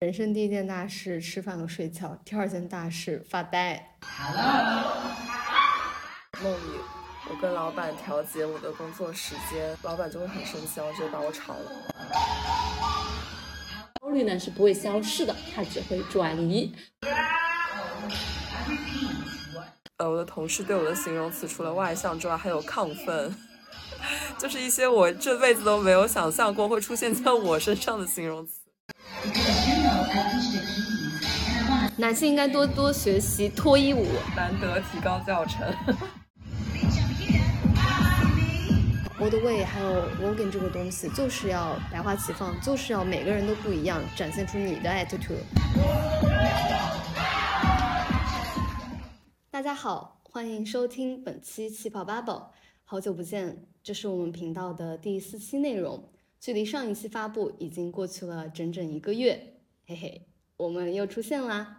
人生第一件大事吃饭和睡觉，第二件大事发呆。梦里，我跟老板调节我的工作时间，老板就会很生气，然后直接把我炒了。焦虑呢是不会消失的，它只会转移。呃，我的同事对我的形容词除了外向之外，还有亢奋，就是一些我这辈子都没有想象过会出现在我身上的形容词。男性应该多多学习脱衣舞，难得提高教程。Old way 还有 Logan 这个东西，就是要百花齐放，就是要每个人都不一样，展现出你的 attitude。大家好，欢迎收听本期气泡 bubble，好久不见，这是我们频道的第四期内容。距离上一期发布已经过去了整整一个月，嘿嘿，我们又出现啦！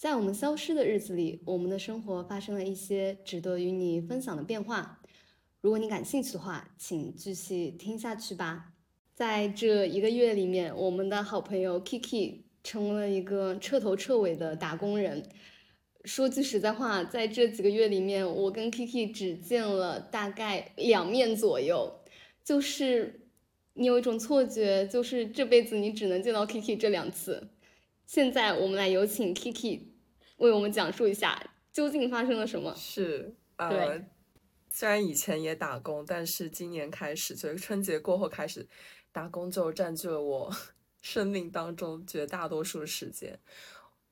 在我们消失的日子里，我们的生活发生了一些值得与你分享的变化。如果你感兴趣的话，请继续听下去吧。在这一个月里面，我们的好朋友 Kiki 成为了一个彻头彻尾的打工人。说句实在话，在这几个月里面，我跟 Kiki 只见了大概两面左右，就是。你有一种错觉，就是这辈子你只能见到 Kiki 这两次。现在我们来有请 Kiki 为我们讲述一下究竟发生了什么。是，呃，虽然以前也打工，但是今年开始，就是春节过后开始，打工就占据了我 生命当中绝大多数时间，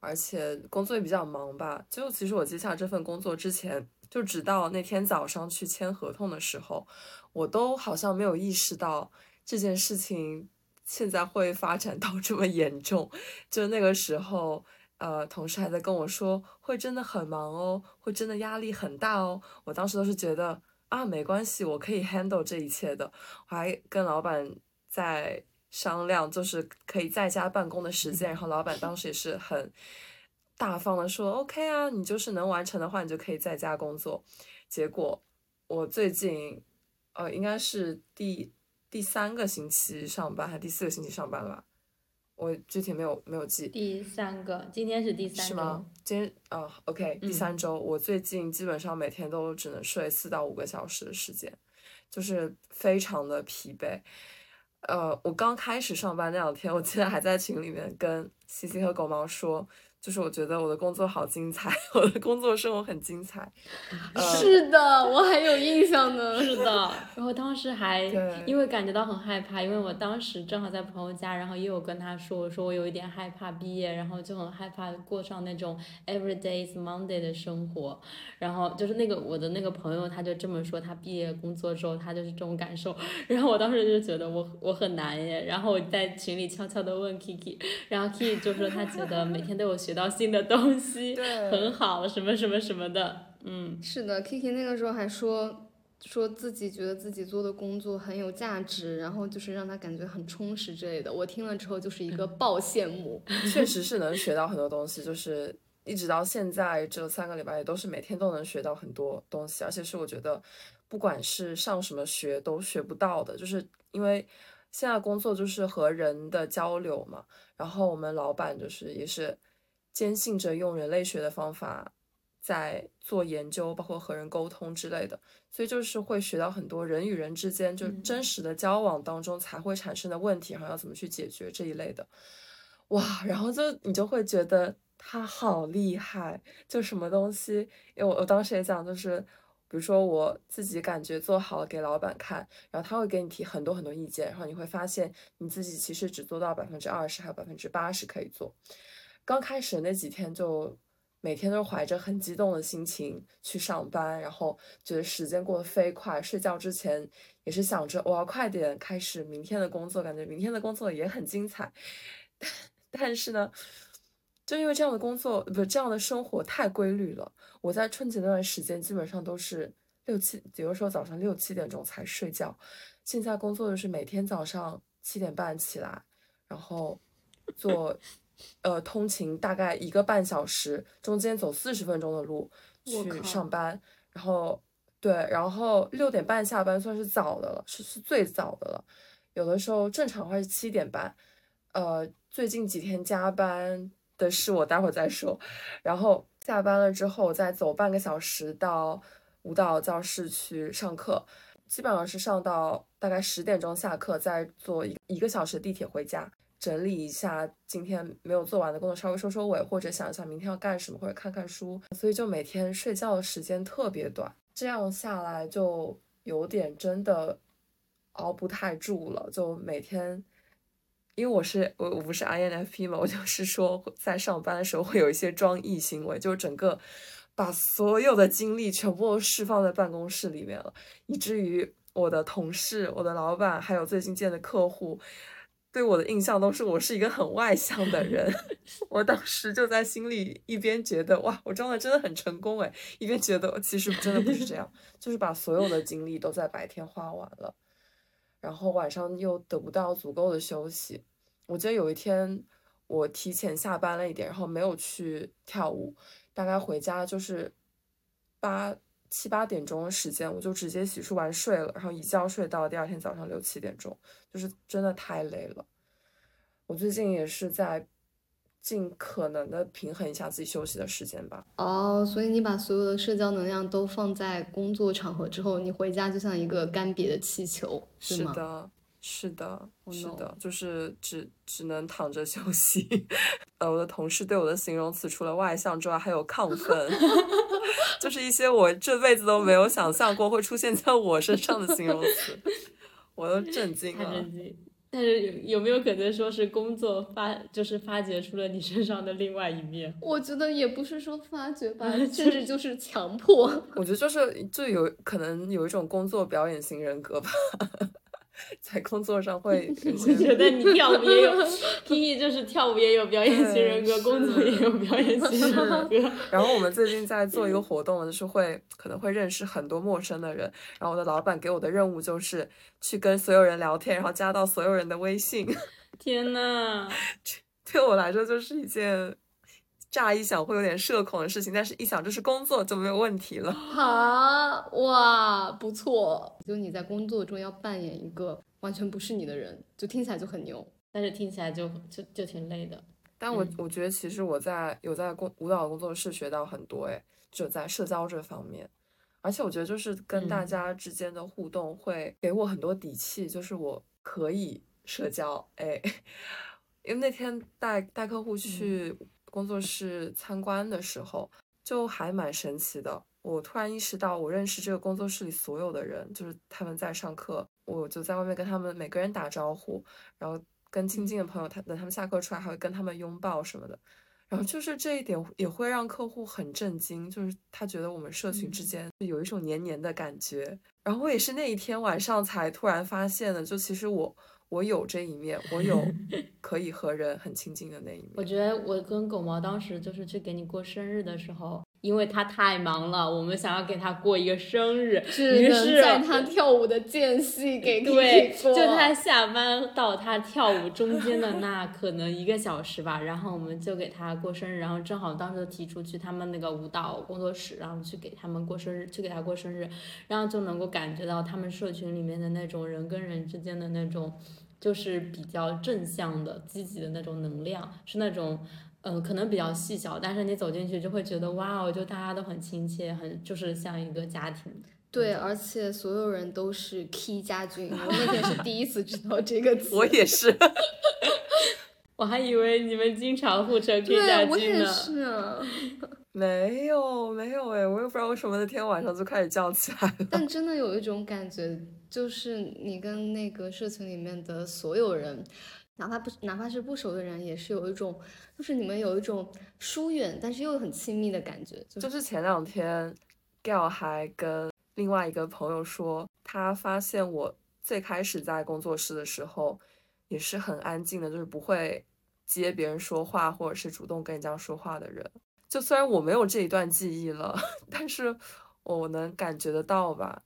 而且工作也比较忙吧。就其实我接下这份工作之前，就直到那天早上去签合同的时候，我都好像没有意识到。这件事情现在会发展到这么严重，就那个时候，呃，同事还在跟我说，会真的很忙哦，会真的压力很大哦。我当时都是觉得啊，没关系，我可以 handle 这一切的。我还跟老板在商量，就是可以在家办公的时间，然后老板当时也是很大方的说，OK 啊，你就是能完成的话，你就可以在家工作。结果我最近，呃，应该是第。第三个星期上班还是第四个星期上班了吧？我具体没有没有记。第三个，今天是第三是吗？今天啊，OK，第三周。我最近基本上每天都只能睡四到五个小时的时间，就是非常的疲惫。呃，我刚开始上班那两天，我记得还在群里面跟西西和狗毛说。就是我觉得我的工作好精彩，我的工作生活很精彩。是的，我还有印象呢。是的，然后当时还因为感觉到很害怕，因为我当时正好在朋友家，然后也有跟他说，我说我有一点害怕毕业，然后就很害怕过上那种 every day is Monday 的生活。然后就是那个我的那个朋友，他就这么说，他毕业工作之后他就是这种感受。然后我当时就觉得我我很难耶。然后我在群里悄悄的问 Kiki，然后 Kiki 就说他觉得每天都有。学到新的东西，很好，什么什么什么的，嗯，是的，Kiki 那个时候还说，说自己觉得自己做的工作很有价值，然后就是让他感觉很充实之类的。我听了之后就是一个爆羡慕，确实是能学到很多东西，就是一直到现在这三个礼拜也都是每天都能学到很多东西，而且是我觉得不管是上什么学都学不到的，就是因为现在工作就是和人的交流嘛，然后我们老板就是也是。坚信着用人类学的方法在做研究，包括和人沟通之类的，所以就是会学到很多人与人之间就真实的交往当中才会产生的问题，然后要怎么去解决这一类的。哇，然后就你就会觉得他好厉害，就什么东西，因为我我当时也讲，就是比如说我自己感觉做好了给老板看，然后他会给你提很多很多意见，然后你会发现你自己其实只做到百分之二十，还有百分之八十可以做。刚开始那几天，就每天都怀着很激动的心情去上班，然后觉得时间过得飞快。睡觉之前也是想着我要快点开始明天的工作，感觉明天的工作也很精彩。但是呢，就因为这样的工作不这样的生活太规律了，我在春节那段时间基本上都是六七，有的时候早上六七点钟才睡觉。现在工作就是每天早上七点半起来，然后做。呃，通勤大概一个半小时，中间走四十分钟的路去上班，然后对，然后六点半下班算是早的了，是是最早的了。有的时候正常话是七点半，呃，最近几天加班的事我待会儿再说。然后下班了之后再走半个小时到舞蹈教室去上课，基本上是上到大概十点钟下课，再坐一一个小时的地铁回家，整理一下今天没有做完的工作，稍微收收尾，或者想一想明天要干什么，或者看看书。所以就每天睡觉的时间特别短，这样下来就有点真的。熬不太住了，就每天，因为我是我我不是 INFP 嘛，我就是说在上班的时候会有一些装役行为，就整个把所有的精力全部都释放在办公室里面了，以至于我的同事、我的老板还有最近见的客户对我的印象都是我是一个很外向的人。我当时就在心里一边觉得哇，我装的真的很成功诶，一边觉得其实真的不是这样，就是把所有的精力都在白天花完了。然后晚上又得不到足够的休息，我记得有一天我提前下班了一点，然后没有去跳舞，大概回家就是八七八点钟的时间，我就直接洗漱完睡了，然后一觉睡到第二天早上六七点钟，就是真的太累了。我最近也是在。尽可能的平衡一下自己休息的时间吧。哦，所以你把所有的社交能量都放在工作场合之后，你回家就像一个干瘪的气球，是吗？是的，是的，是的，就是只只能躺着休息。呃，我的同事对我的形容词除了外向之外，还有亢奋，就是一些我这辈子都没有想象过会出现在我身上的形容词，我都震惊了。但是有有没有可能说是工作发就是发掘出了你身上的另外一面？我觉得也不是说发掘吧，甚至就是强迫。我觉得就是就有可能有一种工作表演型人格吧。在工作上会，我觉得你 跳舞也有，Kiki 就是跳舞也有表演型人格，工作也有表演型人格。然后我们最近在做一个活动，就是会可能会认识很多陌生的人。然后我的老板给我的任务就是去跟所有人聊天，然后加到所有人的微信。天呐，对我来说就是一件。乍一想会有点社恐的事情，但是一想这是工作就没有问题了。好哇，不错。就你在工作中要扮演一个完全不是你的人，就听起来就很牛，但是听起来就就就挺累的。但我我觉得其实我在有在工舞蹈工作室学到很多，哎，就在社交这方面，而且我觉得就是跟大家之间的互动会给我很多底气，就是我可以社交，哎，因为那天带带客户去。工作室参观的时候，就还蛮神奇的。我突然意识到，我认识这个工作室里所有的人，就是他们在上课，我就在外面跟他们每个人打招呼，然后跟亲近的朋友，他等他们下课出来，还会跟他们拥抱什么的。然后就是这一点也会让客户很震惊，就是他觉得我们社群之间有一种黏黏的感觉。然后我也是那一天晚上才突然发现的，就其实我。我有这一面，我有可以和人很亲近的那一面。我觉得我跟狗毛当时就是去给你过生日的时候，因为他太忙了，我们想要给他过一个生日，于是在他跳舞的间隙给 对，就他下班到他跳舞中间的那可能一个小时吧，然后我们就给他过生日，然后正好当时提出去他们那个舞蹈工作室，然后去给他们过生日，去给他过生日，然后就能够感觉到他们社群里面的那种人跟人之间的那种。就是比较正向的、积极的那种能量，是那种，嗯，可能比较细小，但是你走进去就会觉得，哇哦，就大家都很亲切，很就是像一个家庭。对，而且所有人都是 K 家 军，我那天是第一次知道这个词。我也是 我还以为你们经常互称 K 家军呢。没有，没有哎，我也不知道为什么那天晚上就开始叫起来了。但真的有一种感觉。就是你跟那个社群里面的所有人，哪怕不哪怕是不熟的人，也是有一种，就是你们有一种疏远，但是又很亲密的感觉。就是前两天，Gail 还跟另外一个朋友说，他发现我最开始在工作室的时候，也是很安静的，就是不会接别人说话，或者是主动跟人家说话的人。就虽然我没有这一段记忆了，但是我能感觉得到吧。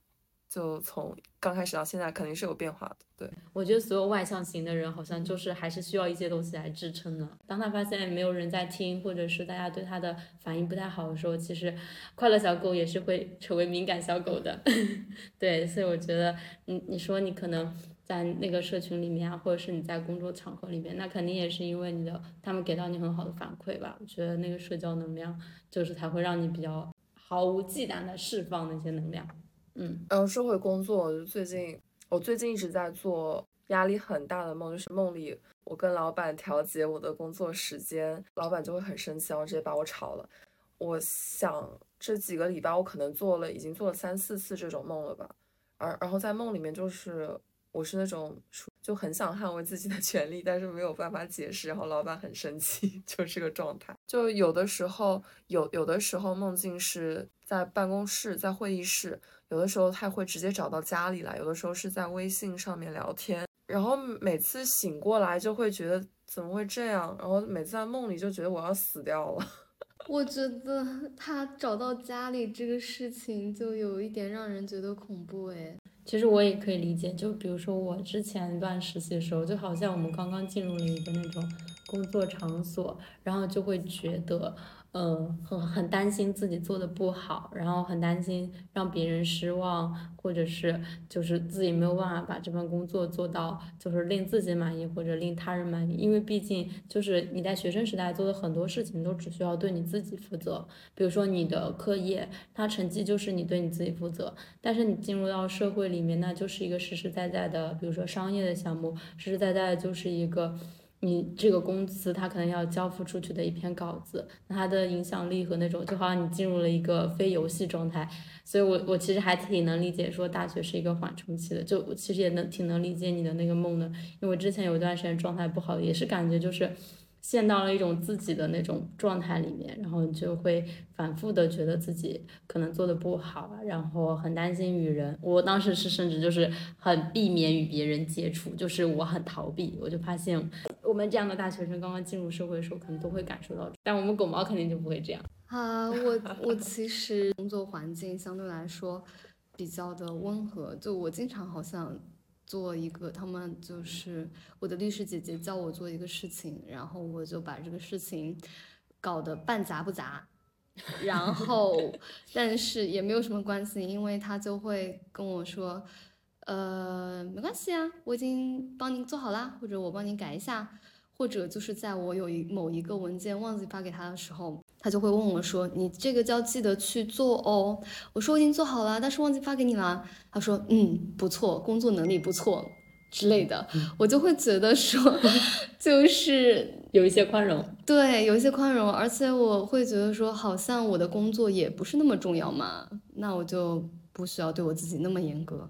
就从刚开始到现在，肯定是有变化的。对我觉得，所有外向型的人好像就是还是需要一些东西来支撑的。当他发现没有人在听，或者是大家对他的反应不太好的时候，其实快乐小狗也是会成为敏感小狗的。对，所以我觉得，你你说你可能在那个社群里面啊，或者是你在工作场合里面，那肯定也是因为你的他们给到你很好的反馈吧。我觉得那个社交能量就是才会让你比较毫无忌惮的释放那些能量。嗯，然后说回工作，就最近我最近一直在做压力很大的梦，就是梦里我跟老板调节我的工作时间，老板就会很生气，然后直接把我炒了。我想这几个礼拜我可能做了，已经做了三四次这种梦了吧。而然后在梦里面就是。我是那种就很想捍卫自己的权利，但是没有办法解释，然后老板很生气，就这个状态。就有的时候有有的时候梦境是在办公室，在会议室，有的时候他会直接找到家里来，有的时候是在微信上面聊天。然后每次醒过来就会觉得怎么会这样，然后每次在梦里就觉得我要死掉了。我觉得他找到家里这个事情就有一点让人觉得恐怖诶。其实我也可以理解，就比如说我之前一段实习的时候，就好像我们刚刚进入了一个那种工作场所，然后就会觉得。嗯，很很担心自己做的不好，然后很担心让别人失望，或者是就是自己没有办法把这份工作做到，就是令自己满意或者令他人满意。因为毕竟就是你在学生时代做的很多事情都只需要对你自己负责，比如说你的课业，它成绩就是你对你自己负责。但是你进入到社会里面，那就是一个实实在在的，比如说商业的项目，实实在在的就是一个。你这个公司，他可能要交付出去的一篇稿子，那它的影响力和那种，就好像你进入了一个非游戏状态，所以我我其实还挺能理解说大学是一个缓冲期的，就其实也能挺能理解你的那个梦的，因为之前有一段时间状态不好，也是感觉就是。陷到了一种自己的那种状态里面，然后就会反复的觉得自己可能做的不好，然后很担心与人。我当时是甚至就是很避免与别人接触，就是我很逃避。我就发现我们这样的大学生刚刚进入社会的时候，可能都会感受到，但我们狗毛肯定就不会这样。啊，我我其实工作环境相对来说比较的温和，就我经常好像。做一个，他们就是我的律师姐姐叫我做一个事情，然后我就把这个事情搞得半杂不杂，然后但是也没有什么关系，因为他就会跟我说，呃，没关系啊，我已经帮您做好啦，或者我帮您改一下，或者就是在我有一某一个文件忘记发给他的时候。他就会问我说：“你这个要记得去做哦。”我说：“我已经做好了，但是忘记发给你了。”他说：“嗯，不错，工作能力不错之类的。”我就会觉得说，就是有一些宽容，对，有一些宽容，而且我会觉得说，好像我的工作也不是那么重要嘛，那我就不需要对我自己那么严格。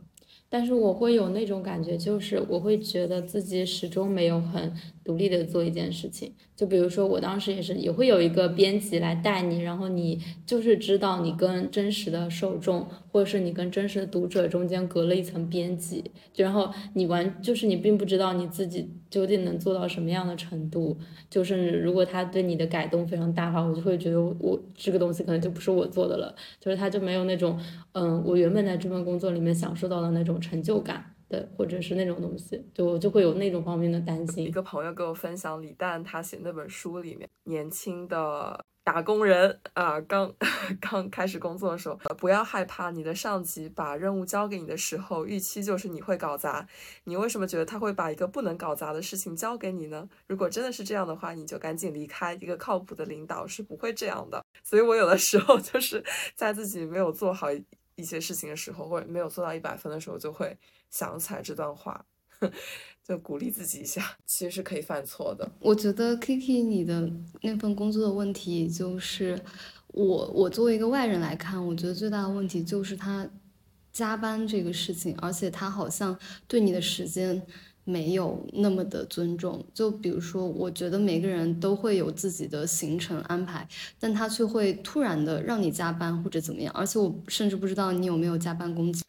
但是我会有那种感觉，就是我会觉得自己始终没有很独立的做一件事情。就比如说，我当时也是，也会有一个编辑来带你，然后你就是知道你跟真实的受众，或者是你跟真实的读者中间隔了一层编辑，就，然后你完就是你并不知道你自己究竟能做到什么样的程度。就是如果他对你的改动非常大的话，我就会觉得我这个东西可能就不是我做的了，就是他就没有那种嗯，我原本在这份工作里面享受到的那种成就感。或者是那种东西，就就会有那种方面的担心。一个朋友给我分享李诞他写那本书里面，年轻的打工人啊，刚 刚开始工作的时候，不要害怕你的上级把任务交给你的时候，预期就是你会搞砸。你为什么觉得他会把一个不能搞砸的事情交给你呢？如果真的是这样的话，你就赶紧离开。一个靠谱的领导是不会这样的。所以我有的时候就是在自己没有做好一些事情的时候，或者没有做到一百分的时候，就会。想起来这段话，就鼓励自己一下，其实是可以犯错的。我觉得 Kiki 你的那份工作的问题就是，我我作为一个外人来看，我觉得最大的问题就是他加班这个事情，而且他好像对你的时间没有那么的尊重。就比如说，我觉得每个人都会有自己的行程安排，但他却会突然的让你加班或者怎么样，而且我甚至不知道你有没有加班工资。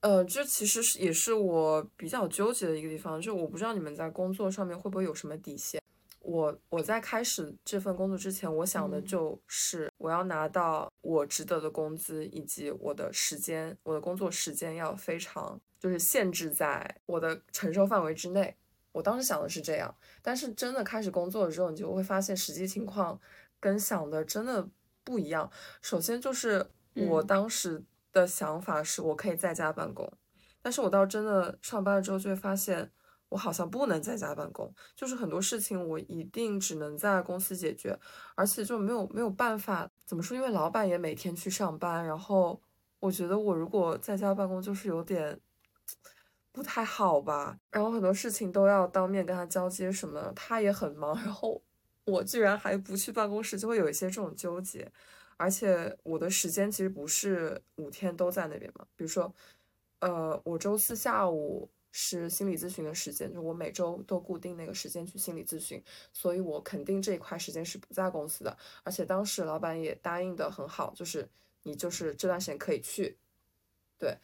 呃，这其实是也是我比较纠结的一个地方，就我不知道你们在工作上面会不会有什么底线。我我在开始这份工作之前，我想的就是我要拿到我值得的工资，以及我的时间，我的工作时间要非常就是限制在我的承受范围之内。我当时想的是这样，但是真的开始工作了之后，你就会发现实际情况跟想的真的不一样。首先就是我当时。的想法是我可以在家办公，但是我到真的上班了之后，就会发现我好像不能在家办公，就是很多事情我一定只能在公司解决，而且就没有没有办法怎么说，因为老板也每天去上班，然后我觉得我如果在家办公就是有点不太好吧，然后很多事情都要当面跟他交接什么，他也很忙，然后我居然还不去办公室，就会有一些这种纠结。而且我的时间其实不是五天都在那边嘛，比如说，呃，我周四下午是心理咨询的时间，就我每周都固定那个时间去心理咨询，所以我肯定这一块时间是不在公司的。而且当时老板也答应的很好，就是你就是这段时间可以去，对。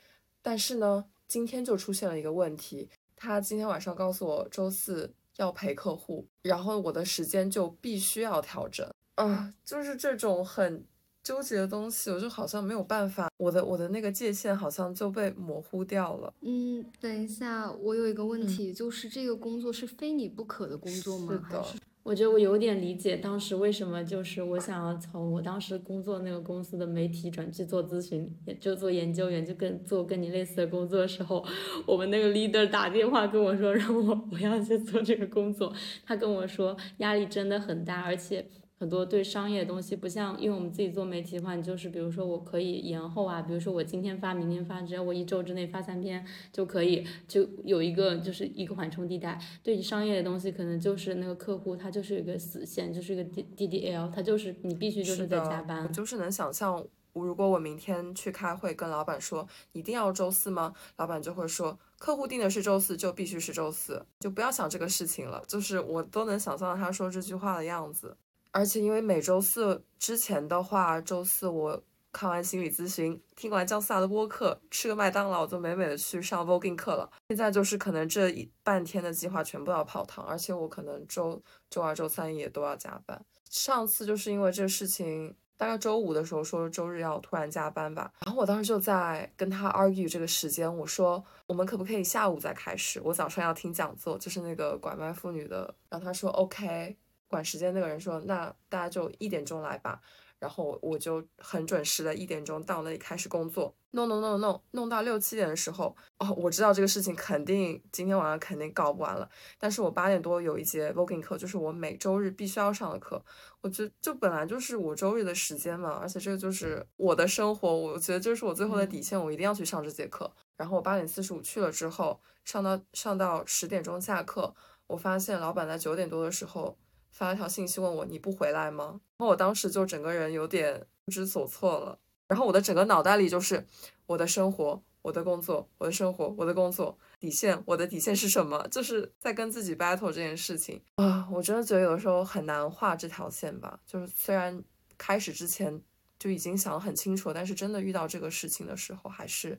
但是呢，今天就出现了一个问题，他今天晚上告诉我周四要陪客户，然后我的时间就必须要调整啊，就是这种很。纠结的东西，我就好像没有办法，我的我的那个界限好像就被模糊掉了。嗯，等一下，我有一个问题，就是这个工作是非你不可的工作吗？是的，我觉得我有点理解当时为什么就是我想要从我当时工作那个公司的媒体转去做咨询，也就做研究员，就跟做跟你类似的工作的时候，我们那个 leader 打电话跟我说 让我不要去做这个工作，他跟我说压力真的很大，而且。很多对商业的东西不像，因为我们自己做媒体的话，你就是比如说我可以延后啊，比如说我今天发，明天发，只要我一周之内发三篇就可以，就有一个就是一个缓冲地带。对于商业的东西，可能就是那个客户他就是一个死线，就是一个 D D D L，他就是你必须就是在加班。我就是能想象，如果我明天去开会跟老板说一定要周四吗？老板就会说客户定的是周四，就必须是周四，就不要想这个事情了。就是我都能想象到他说这句话的样子。而且因为每周四之前的话，周四我看完心理咨询，听完姜思达的播客，吃个麦当劳，就美美的去上 Voguing 课了。现在就是可能这一半天的计划全部要泡汤，而且我可能周周二、周三也都要加班。上次就是因为这个事情，大概周五的时候说周日要突然加班吧，然后我当时就在跟他 argue 这个时间，我说我们可不可以下午再开始？我早上要听讲座，就是那个拐卖妇女的。然后他说 OK。管时间那个人说：“那大家就一点钟来吧。”然后我就很准时的一点钟到那里开始工作，弄弄弄弄弄到六七点的时候，哦，我知道这个事情肯定今天晚上肯定搞不完了。但是我八点多有一节 voguing 课，就是我每周日必须要上的课。我觉得就本来就是我周日的时间嘛，而且这个就是我的生活，我觉得这是我最后的底线，我一定要去上这节课。然后我八点四十五去了之后，上到上到十点钟下课，我发现老板在九点多的时候。发了条信息问我你不回来吗？然后我当时就整个人有点不知所措了。然后我的整个脑袋里就是我的生活、我的工作、我的生活、我的工作底线，我的底线是什么？就是在跟自己 battle 这件事情啊！我真的觉得有的时候很难画这条线吧。就是虽然开始之前就已经想得很清楚，但是真的遇到这个事情的时候，还是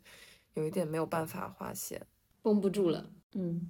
有一点没有办法划线，绷不住了。嗯。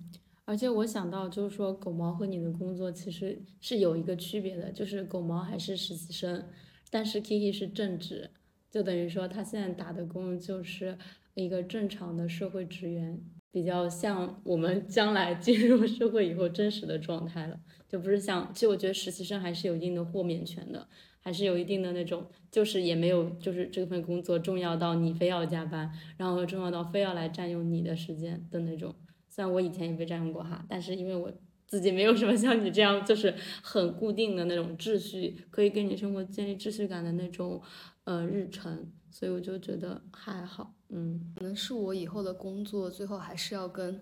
而且我想到，就是说狗毛和你的工作其实是有一个区别的，就是狗毛还是实习生，但是 Kiki 是正职，就等于说他现在打的工就是一个正常的社会职员，比较像我们将来进入社会以后真实的状态了，就不是像，其实我觉得实习生还是有一定的豁免权的，还是有一定的那种，就是也没有就是这份工作重要到你非要加班，然后重要到非要来占用你的时间的那种。虽然我以前也被占用过哈，但是因为我自己没有什么像你这样就是很固定的那种秩序，可以给你生活建立秩序感的那种呃日程，所以我就觉得还好，嗯，可能是我以后的工作最后还是要跟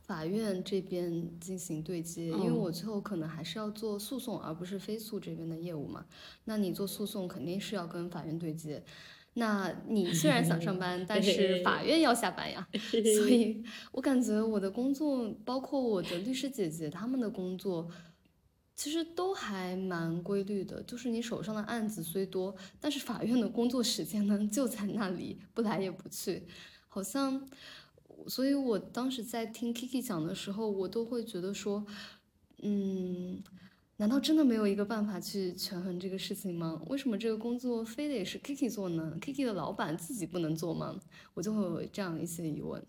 法院这边进行对接，因为我最后可能还是要做诉讼，而不是非诉这边的业务嘛。那你做诉讼肯定是要跟法院对接。那你虽然想上班，但是 法院要下班呀，所以我感觉我的工作，包括我的律师姐姐他们的工作，其实都还蛮规律的。就是你手上的案子虽多，但是法院的工作时间呢就在那里，不来也不去，好像。所以我当时在听 Kiki 讲的时候，我都会觉得说，嗯。难道真的没有一个办法去权衡这个事情吗？为什么这个工作非得是 Kiki 做呢？Kiki 的老板自己不能做吗？我就会有这样一些疑问。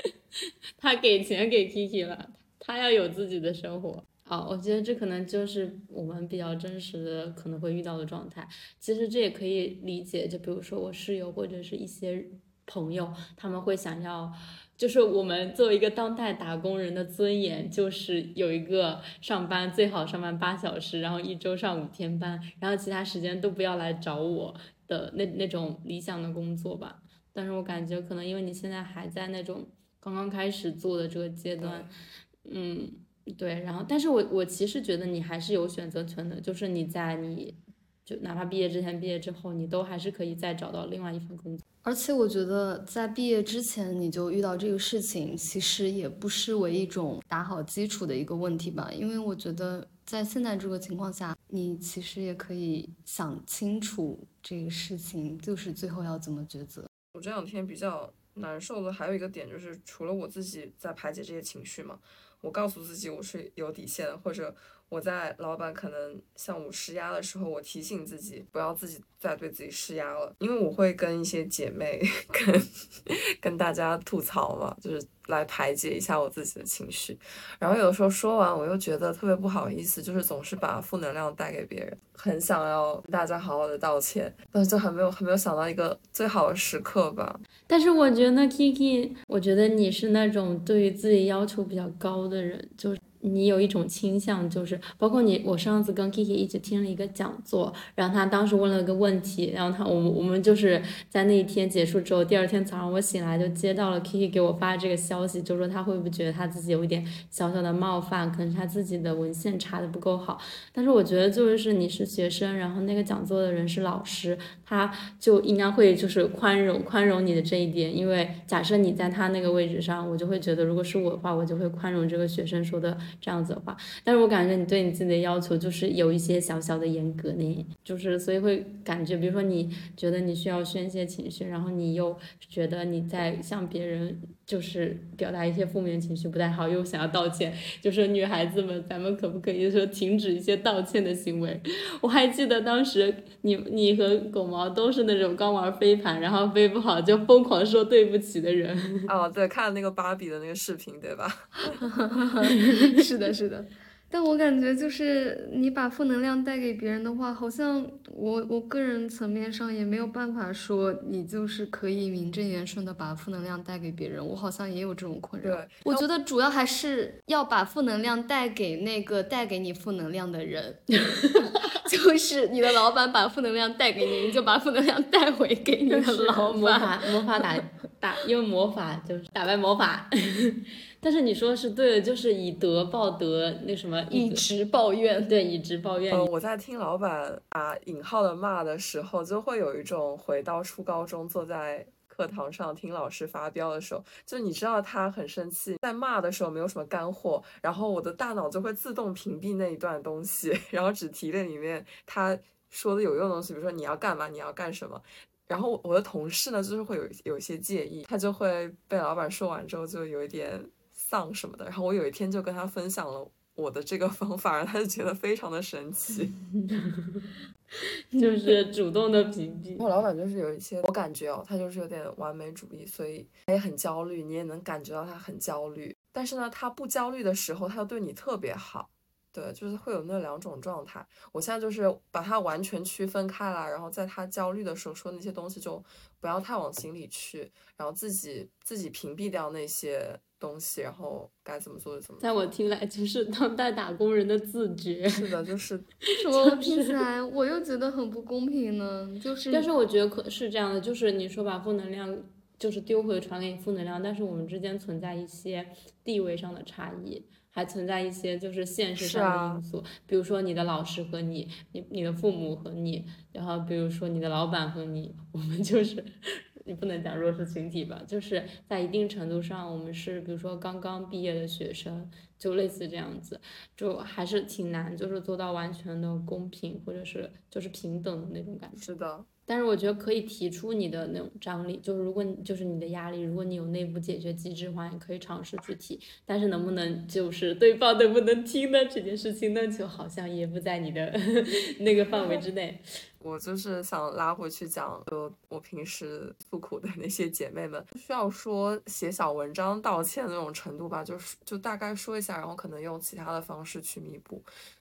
他给钱给 Kiki 了，他要有自己的生活。好，我觉得这可能就是我们比较真实的可能会遇到的状态。其实这也可以理解，就比如说我室友或者是一些朋友，他们会想要。就是我们作为一个当代打工人的尊严，就是有一个上班最好上班八小时，然后一周上五天班，然后其他时间都不要来找我的那那种理想的工作吧。但是我感觉可能因为你现在还在那种刚刚开始做的这个阶段，嗯，对。然后，但是我我其实觉得你还是有选择权的，就是你在你就哪怕毕业之前、毕业之后，你都还是可以再找到另外一份工作。而且我觉得，在毕业之前你就遇到这个事情，其实也不失为一种打好基础的一个问题吧。因为我觉得，在现在这个情况下，你其实也可以想清楚这个事情，就是最后要怎么抉择。我这两天比较难受的还有一个点，就是除了我自己在排解这些情绪嘛，我告诉自己我是有底线，或者。我在老板可能向我施压的时候，我提醒自己不要自己再对自己施压了，因为我会跟一些姐妹 跟跟大家吐槽嘛，就是来排解一下我自己的情绪。然后有的时候说完，我又觉得特别不好意思，就是总是把负能量带给别人，很想要大家好好的道歉，但是就还没有还没有想到一个最好的时刻吧。但是我觉得 Kiki，我觉得你是那种对于自己要求比较高的人，就是。你有一种倾向，就是包括你，我上次跟 Kiki 一起听了一个讲座，然后他当时问了个问题，然后他我们我们就是在那一天结束之后，第二天早上我醒来就接到了 Kiki 给我发这个消息，就说他会不会觉得他自己有一点小小的冒犯，可能是他自己的文献查的不够好。但是我觉得就是你是学生，然后那个讲座的人是老师，他就应该会就是宽容宽容你的这一点，因为假设你在他那个位置上，我就会觉得如果是我的话，我就会宽容这个学生说的。这样子的话，但是我感觉你对你自己的要求就是有一些小小的严格呢，就是所以会感觉，比如说你觉得你需要宣泄情绪，然后你又觉得你在向别人就是表达一些负面情绪不太好，又想要道歉，就是女孩子们，咱们可不可以说停止一些道歉的行为？我还记得当时你你和狗毛都是那种刚玩飞盘，然后飞不好就疯狂说对不起的人。哦，对，看那个芭比的那个视频，对吧？是的，是的，但我感觉就是你把负能量带给别人的话，好像我我个人层面上也没有办法说你就是可以名正言顺的把负能量带给别人，我好像也有这种困扰。我觉得主要还是要把负能量带给那个带给你负能量的人 就是你的老板把负能量带给你，你就把负能量带回给你的 老板。魔法魔法打打用魔法就是打败魔法。但是你说的是对的，就是以德报德，那什么以直报怨，对，以直报怨。我在听老板打引号的骂的时候，就会有一种回到初高中，坐在课堂上听老师发飙的时候，就你知道他很生气，在骂的时候没有什么干货，然后我的大脑就会自动屏蔽那一段东西，然后只提炼里面他说的有用的东西，比如说你要干嘛，你要干什么。然后我的同事呢，就是会有有一些介意，他就会被老板说完之后就有一点。丧什么的，然后我有一天就跟他分享了我的这个方法，然后他就觉得非常的神奇，就是主动的屏蔽。我老板就是有一些，我感觉哦，他就是有点完美主义，所以他也很焦虑，你也能感觉到他很焦虑。但是呢，他不焦虑的时候，他又对你特别好。对，就是会有那两种状态。我现在就是把它完全区分开来，然后在他焦虑的时候说那些东西就不要太往心里去，然后自己自己屏蔽掉那些东西，然后该怎么做就怎么。在我听来，就是当代打工人的自觉。是的，就是。我听起来我又觉得很不公平呢，就是。但是我觉得可是这样的，就是你说把负能量就是丢回传给你负能量，但是我们之间存在一些地位上的差异。还存在一些就是现实上的因素，比如说你的老师和你，你你的父母和你，然后比如说你的老板和你，我们就是你不能讲弱势群体吧，就是在一定程度上，我们是比如说刚刚毕业的学生，就类似这样子，就还是挺难，就是做到完全的公平或者是就是平等的那种感觉。是的。但是我觉得可以提出你的那种张力，就是如果你就是你的压力，如果你有内部解决机制的话，你可以尝试去提。但是能不能就是对方能不能听呢？这件事情呢，就好像也不在你的 那个范围之内。我就是想拉回去讲，就我平时诉苦的那些姐妹们，不需要说写小文章道歉那种程度吧，就是就大概说一下，然后可能用其他的方式去弥补。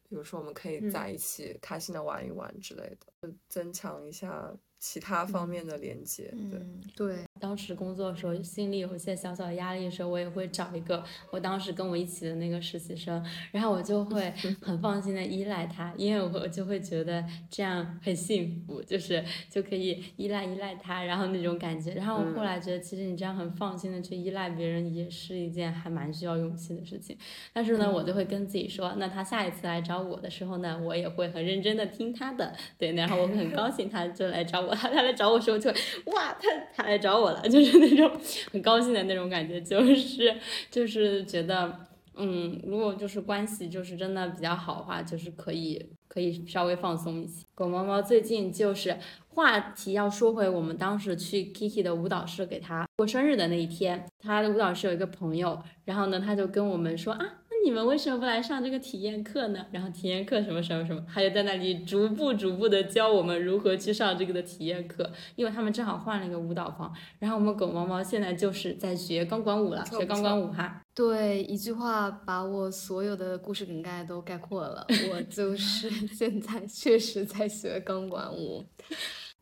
比如说我们可以在一起开心的玩一玩之类的，增强一下。其他方面的连接，对对。当时工作的时候，心里有一些小小的压力的时候，我也会找一个我当时跟我一起的那个实习生，然后我就会 很放心的依赖他，因为我就会觉得这样很幸福，就是就可以依赖依赖他，然后那种感觉。然后我后来觉得，其实你这样很放心的去依赖别人，也是一件还蛮需要勇气的事情。但是呢，我就会跟自己说，那他下一次来找我的时候呢，我也会很认真的听他的，对，然后我会很高兴他就来找我。他他来找我时候就哇，他他来找我了，就是那种很高兴的那种感觉，就是就是觉得嗯，如果就是关系就是真的比较好的话，就是可以可以稍微放松一些。狗猫猫最近就是话题要说回我们当时去 Kiki 的舞蹈室给他过生日的那一天，他的舞蹈室有一个朋友，然后呢他就跟我们说啊。你们为什么不来上这个体验课呢？然后体验课什么什么什么，他就在那里逐步逐步的教我们如何去上这个的体验课，因为他们正好换了一个舞蹈房。然后我们狗毛毛现在就是在学钢管舞了，学钢管舞哈。对，一句话把我所有的故事梗概都概括了，我就 是现在确实在学钢管舞。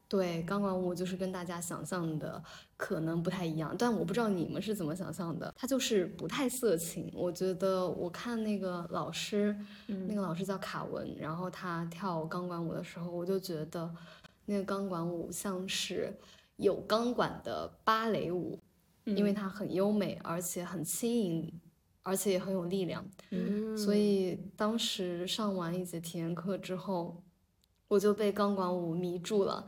对，钢管舞就是跟大家想象的可能不太一样，但我不知道你们是怎么想象的。它就是不太色情，我觉得我看那个老师，那个老师叫卡文，然后他跳钢管舞的时候，我就觉得那个钢管舞像是有钢管的芭蕾舞，因为它很优美，而且很轻盈，而且也很有力量。嗯，所以当时上完一节体验课之后。我就被钢管舞迷住了，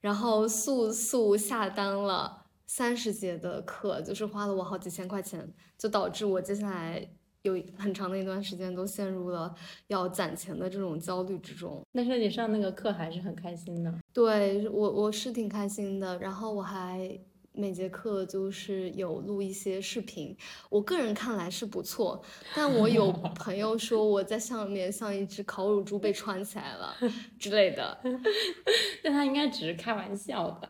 然后速速下单了三十节的课，就是花了我好几千块钱，就导致我接下来有很长的一段时间都陷入了要攒钱的这种焦虑之中。但是你上那个课还是很开心的，对我我是挺开心的，然后我还。每节课就是有录一些视频，我个人看来是不错，但我有 朋友说我在上面像一只烤乳猪被穿起来了 之类的，但他应该只是开玩笑的。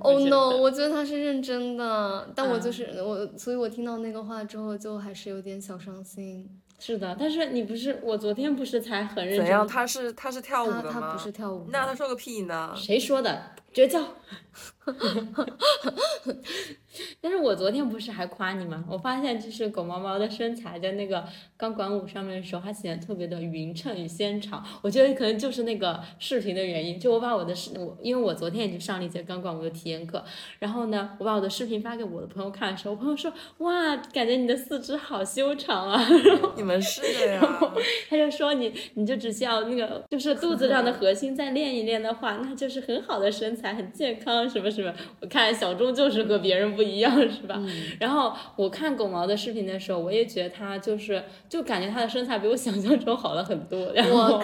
Oh no，我觉得他是认真的，但我就是我，所以我听到那个话之后就还是有点小伤心。是的，但是你不是我昨天不是才很认真？怎样？他是他是跳舞的吗？他不是跳舞。那他说个屁呢？谁说的？绝交！但是我昨天不是还夸你吗？我发现就是狗毛毛的身材在那个钢管舞上面的时候，它显得特别的匀称与纤长。我觉得可能就是那个视频的原因。就我把我的视我，因为我昨天已经上了一节钢管舞的体验课，然后呢，我把我的视频发给我的朋友看的时候，我朋友说：“哇，感觉你的四肢好修长啊！” 你们是的呀。他就说你，你就只需要那个，就是肚子上的核心再练一练的话，那就是很好的身材，很健康，什么什么。我看小钟就是和别人不。一样是吧？然后我看狗毛的视频的时候，我也觉得他就是，就感觉他的身材比我想象中好了很多，然后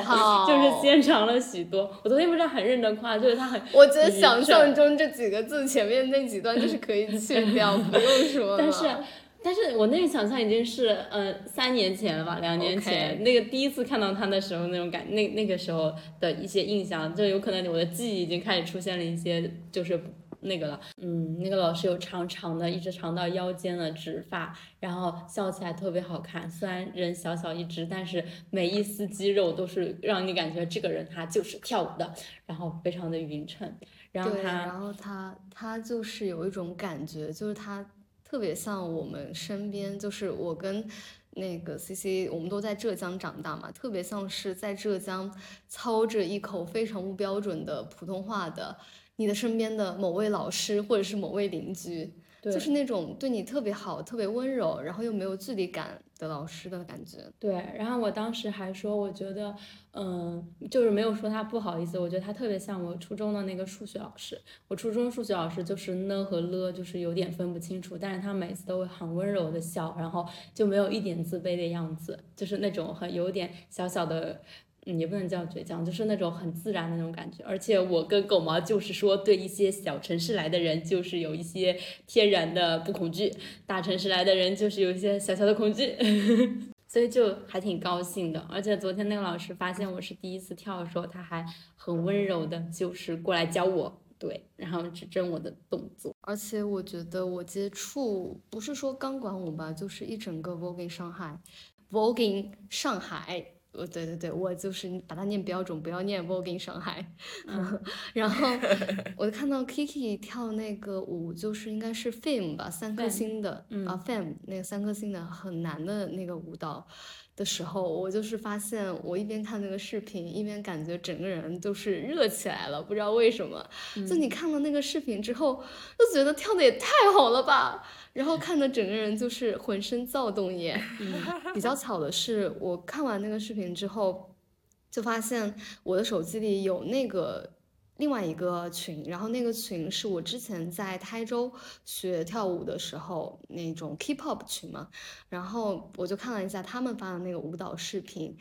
就是纤长了许多。我昨天不是很认真夸，就是他很。我觉得想象中这几个字前面那几段就是可以去掉，不用说 但是，但是我那个想象已经是嗯三年前了吧，两年前那个第一次看到他的时候那种感，那那个时候的一些印象，就有可能我的记忆已经开始出现了一些就是。那个了，嗯，那个老师有长长的，一直长到腰间的直发，然后笑起来特别好看。虽然人小小一只，但是每一丝肌肉都是让你感觉这个人他就是跳舞的，然后非常的匀称。然后他，然后他，他就是有一种感觉，就是他特别像我们身边，就是我跟那个 C C，我们都在浙江长大嘛，特别像是在浙江操着一口非常不标准的普通话的。你的身边的某位老师，或者是某位邻居，就是那种对你特别好、特别温柔，然后又没有距离感的老师的感觉。对，然后我当时还说，我觉得，嗯，就是没有说他不好意思，我觉得他特别像我初中的那个数学老师。我初中数学老师就是呢和了，就是有点分不清楚，但是他每次都会很温柔的笑，然后就没有一点自卑的样子，就是那种很有点小小的。嗯，也不能叫倔强，就是那种很自然的那种感觉。而且我跟狗毛就是说，对一些小城市来的人，就是有一些天然的不恐惧；大城市来的人，就是有一些小小的恐惧。所以就还挺高兴的。而且昨天那个老师发现我是第一次跳的时候，他还很温柔的，就是过来教我，对，然后指正我的动作。而且我觉得我接触不是说钢管舞吧，就是一整个 Voguing 上海，Voguing 上海。呃，对对对，我就是把它念标准，不要念 voguing 上海。然后 我就看到 Kiki 跳那个舞，就是应该是 Fame 吧，三颗星的啊，Fame 那个三颗星的很难的那个舞蹈的时候，我就是发现，我一边看那个视频，一边感觉整个人都是热起来了，不知道为什么。就你看了那个视频之后，就觉得跳的也太好了吧。然后看的整个人就是浑身躁动耶。比较巧的是，我看完那个视频之后，就发现我的手机里有那个另外一个群，然后那个群是我之前在台州学跳舞的时候那种 K-pop 群嘛。然后我就看了一下他们发的那个舞蹈视频，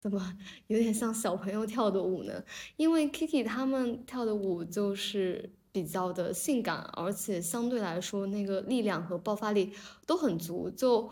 怎么有点像小朋友跳的舞呢？因为 Kiki 他们跳的舞就是。比较的性感，而且相对来说那个力量和爆发力都很足，就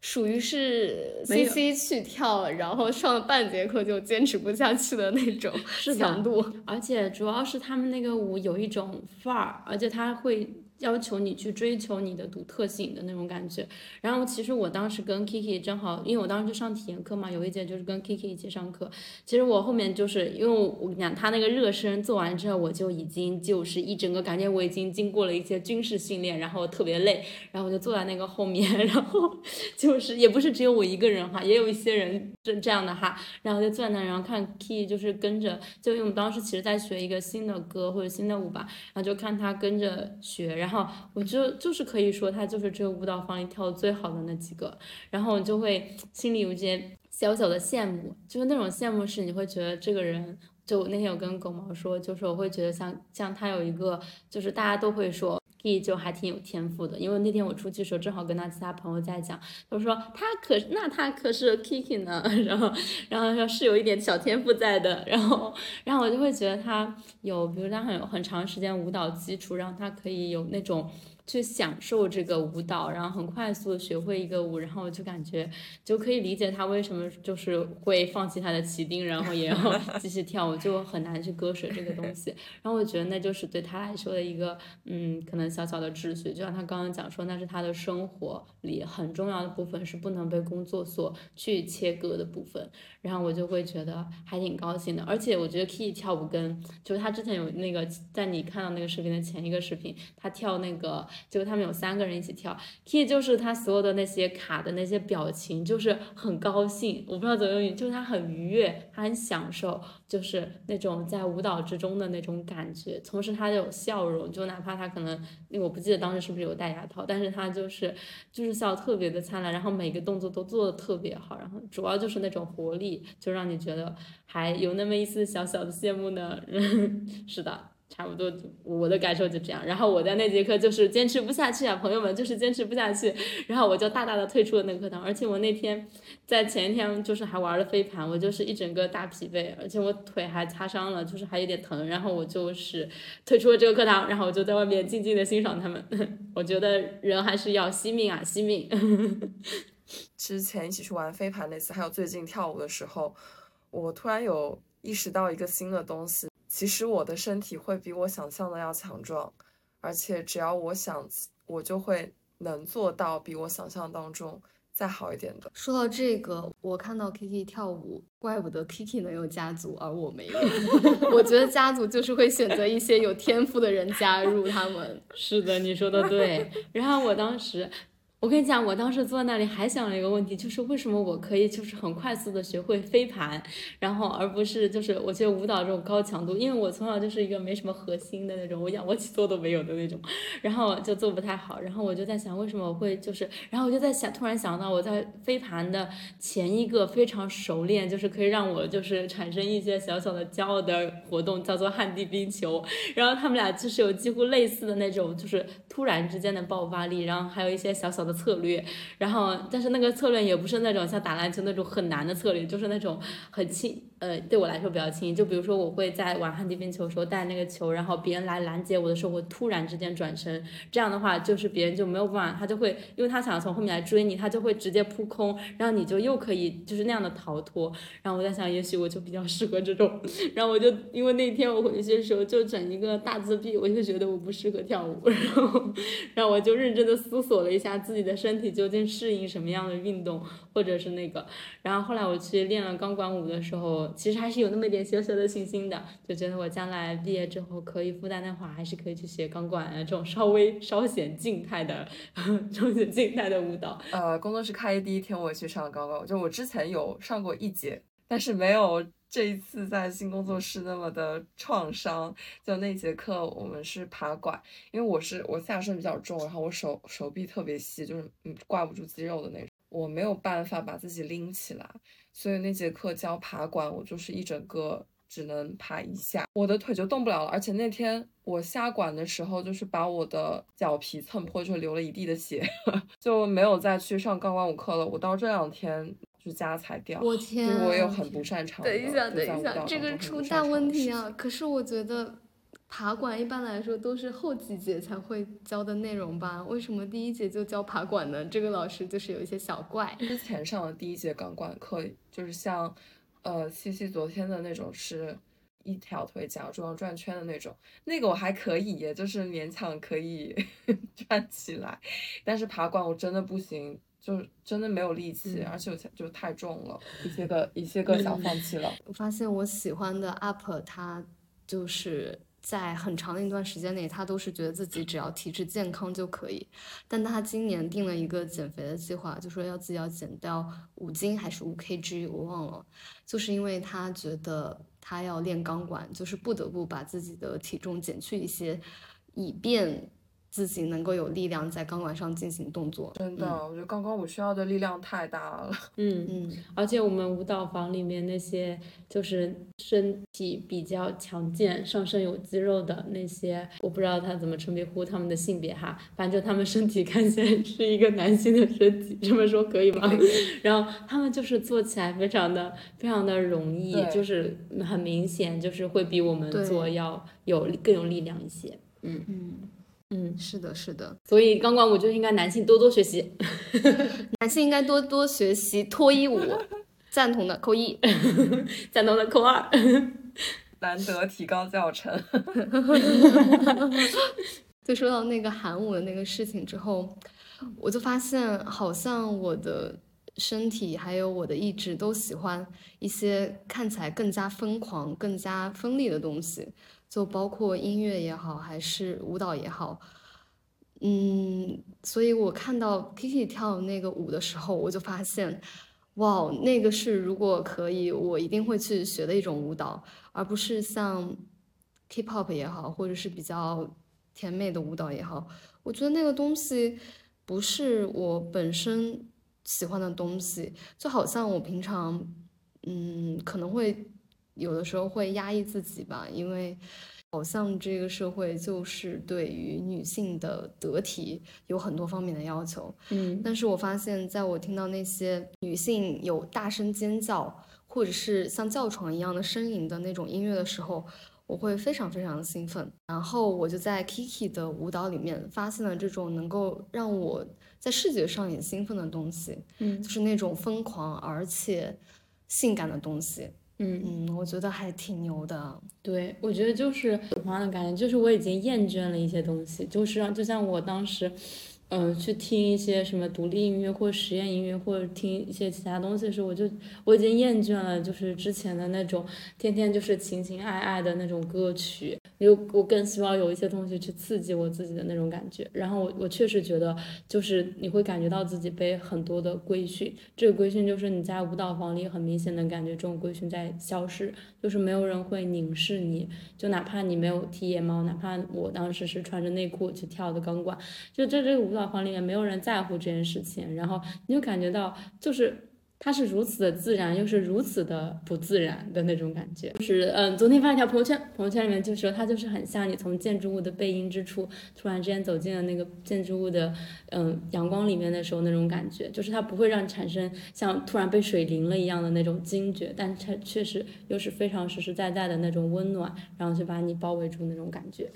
属于是 C C 去跳，然后上了半节课就坚持不下去的那种强度。而且主要是他们那个舞有一种范儿，而且他会。要求你去追求你的独特性的那种感觉，然后其实我当时跟 Kiki 正好，因为我当时就上体验课嘛，有一节就是跟 Kiki 一起上课。其实我后面就是因为我跟你讲，他那个热身做完之后，我就已经就是一整个感觉我已经经过了一些军事训练，然后特别累，然后我就坐在那个后面，然后就是也不是只有我一个人哈，也有一些人这这样的哈，然后就坐在那，然后看 Kiki 就是跟着，就因为我们当时其实在学一个新的歌或者新的舞吧，然后就看他跟着学，然然后。我就就是可以说他就是这个舞蹈房里跳的最好的那几个，然后我就会心里有一些小小的羡慕，就是那种羡慕是你会觉得这个人，就那天有跟狗毛说，就是我会觉得像像他有一个，就是大家都会说。就还挺有天赋的，因为那天我出去的时候，正好跟他其他朋友在讲，他说他可那他可是 Kiki 呢，然后然后说是有一点小天赋在的，然后然后我就会觉得他有，比如他很有很长时间舞蹈基础，然后他可以有那种。去享受这个舞蹈，然后很快速的学会一个舞，然后就感觉就可以理解他为什么就是会放弃他的骑钉，然后也要 继续跳舞，就很难去割舍这个东西。然后我觉得那就是对他来说的一个嗯，可能小小的秩序，就像他刚刚讲说，那是他的生活里很重要的部分，是不能被工作所去切割的部分。然后我就会觉得还挺高兴的，而且我觉得 Key 跳舞跟就是他之前有那个在你看到那个视频的前一个视频，他跳那个。就他们有三个人一起跳，Key 就是他所有的那些卡的那些表情，就是很高兴，我不知道怎么用语，就是他很愉悦，他很享受，就是那种在舞蹈之中的那种感觉。同时他有笑容，就哪怕他可能，因为我不记得当时是不是有戴牙套，但是他就是就是笑特别的灿烂，然后每个动作都做的特别好，然后主要就是那种活力，就让你觉得还有那么一丝小小的羡慕呢。是的。差不多，我的感受就这样。然后我在那节课就是坚持不下去啊，朋友们就是坚持不下去。然后我就大大的退出了那个课堂。而且我那天在前一天就是还玩了飞盘，我就是一整个大疲惫，而且我腿还擦伤了，就是还有点疼。然后我就是退出了这个课堂，然后我就在外面静静的欣赏他们。我觉得人还是要惜命啊，惜命。之前一起去玩飞盘那次，还有最近跳舞的时候，我突然有意识到一个新的东西。其实我的身体会比我想象的要强壮，而且只要我想，我就会能做到比我想象当中再好一点的。说到这个，我看到 Kiki 跳舞，怪不得 Kiki 能有家族，而我没有。我觉得家族就是会选择一些有天赋的人加入他们。是的，你说的对。然后我当时。我跟你讲，我当时坐在那里还想了一个问题，就是为什么我可以就是很快速的学会飞盘，然后而不是就是我觉得舞蹈这种高强度，因为我从小就是一个没什么核心的那种，我仰卧起坐都没有的那种，然后就做不太好，然后我就在想为什么我会就是，然后我就在想，突然想到我在飞盘的前一个非常熟练，就是可以让我就是产生一些小小的骄傲的活动，叫做旱地冰球，然后他们俩就是有几乎类似的那种，就是突然之间的爆发力，然后还有一些小小。的策略，然后但是那个策略也不是那种像打篮球那种很难的策略，就是那种很轻呃，对我来说比较轻。就比如说，我会在玩旱地冰球的时候带那个球，然后别人来拦截我的时候，我突然之间转身，这样的话就是别人就没有办法，他就会，因为他想从后面来追你，他就会直接扑空，然后你就又可以就是那样的逃脱。然后我在想，也许我就比较适合这种。然后我就因为那天我回去的时候就整一个大自闭，我就觉得我不适合跳舞，然后，然后我就认真的思索了一下自己的身体究竟适应什么样的运动，或者是那个。然后后来我去练了钢管舞的时候。其实还是有那么一点小小的信心的，就觉得我将来毕业之后可以复旦的话，还是可以去学钢管啊，这种稍微稍显静态的、稍显静态的舞蹈。呃，工作室开业第一天我也去上了钢管，就我之前有上过一节，但是没有这一次在新工作室那么的创伤。就那节课我们是爬管，因为我是我下身比较重，然后我手手臂特别细，就是嗯挂不住肌肉的那种，我没有办法把自己拎起来。所以那节课教爬管，我就是一整个只能爬一下，我的腿就动不了了。而且那天我下管的时候，就是把我的脚皮蹭破，就流了一地的血，就没有再去上钢管舞课了。我到这两天就家才掉，我天，我也很不擅长。等一下，等一下，这个出大问题啊！可是我觉得。爬管一般来说都是后几节才会教的内容吧？为什么第一节就教爬管呢？这个老师就是有一些小怪。之前上的第一节钢管课就是像，呃，西西昨天的那种是一条腿夹住要转圈的那种，那个我还可以，也就是勉强可以 转起来。但是爬管我真的不行，就真的没有力气，而且我就太重了，一些个一些个想放弃了。我发现我喜欢的 UP 他就是。在很长的一段时间内，他都是觉得自己只要体质健康就可以。但他今年定了一个减肥的计划，就说要自己要减掉五斤还是五 kg，我忘了。就是因为他觉得他要练钢管，就是不得不把自己的体重减去一些，以便。自己能够有力量在钢管上进行动作，真的，我觉得钢管舞需要的力量太大了。嗯嗯，而且我们舞蹈房里面那些就是身体比较强健、上身有肌肉的那些，我不知道他怎么称呼他们的性别哈，反正他们身体 看起来是一个男性的身体，这么说可以吗？然后他们就是做起来非常的非常的容易，就是很明显就是会比我们做要有更有力量一些。嗯嗯。嗯，是的，是的，所以钢管舞就应该男性多多学习，男性应该多多学习脱衣舞，赞同的扣一，赞同的扣二，难得提高教程。就说到那个韩舞的那个事情之后，我就发现好像我的身体还有我的意志都喜欢一些看起来更加疯狂、更加锋利的东西。就包括音乐也好，还是舞蹈也好，嗯，所以我看到 Kiki 跳那个舞的时候，我就发现，哇，那个是如果可以，我一定会去学的一种舞蹈，而不是像 K-pop 也好，或者是比较甜美的舞蹈也好，我觉得那个东西不是我本身喜欢的东西，就好像我平常，嗯，可能会。有的时候会压抑自己吧，因为好像这个社会就是对于女性的得体有很多方面的要求。嗯，但是我发现，在我听到那些女性有大声尖叫，或者是像叫床一样的呻吟的那种音乐的时候，我会非常非常的兴奋。然后我就在 Kiki 的舞蹈里面发现了这种能够让我在视觉上也兴奋的东西，嗯，就是那种疯狂而且性感的东西。嗯嗯，我觉得还挺牛的。对，我觉得就是喜欢的感觉，就是我已经厌倦了一些东西，就是就像我当时。嗯，去听一些什么独立音乐或实验音乐，或者听一些其他东西的时候，我就我已经厌倦了，就是之前的那种天天就是情情爱爱的那种歌曲，就我更希望有一些东西去刺激我自己的那种感觉。然后我我确实觉得，就是你会感觉到自己被很多的规训，这个规训就是你在舞蹈房里很明显的感觉这种规训在消失，就是没有人会凝视你，就哪怕你没有剃腋毛，哪怕我当时是穿着内裤去跳的钢管，就这这个舞。舞蹈房里面没有人在乎这件事情，然后你就感觉到就是它是如此的自然，又是如此的不自然的那种感觉。就是嗯，昨天发一条朋友圈，朋友圈里面就说它就是很像你从建筑物的背阴之处突然之间走进了那个建筑物的嗯阳光里面的时候那种感觉，就是它不会让你产生像突然被水淋了一样的那种惊觉，但它确实又是非常实实在在的那种温暖，然后就把你包围住那种感觉。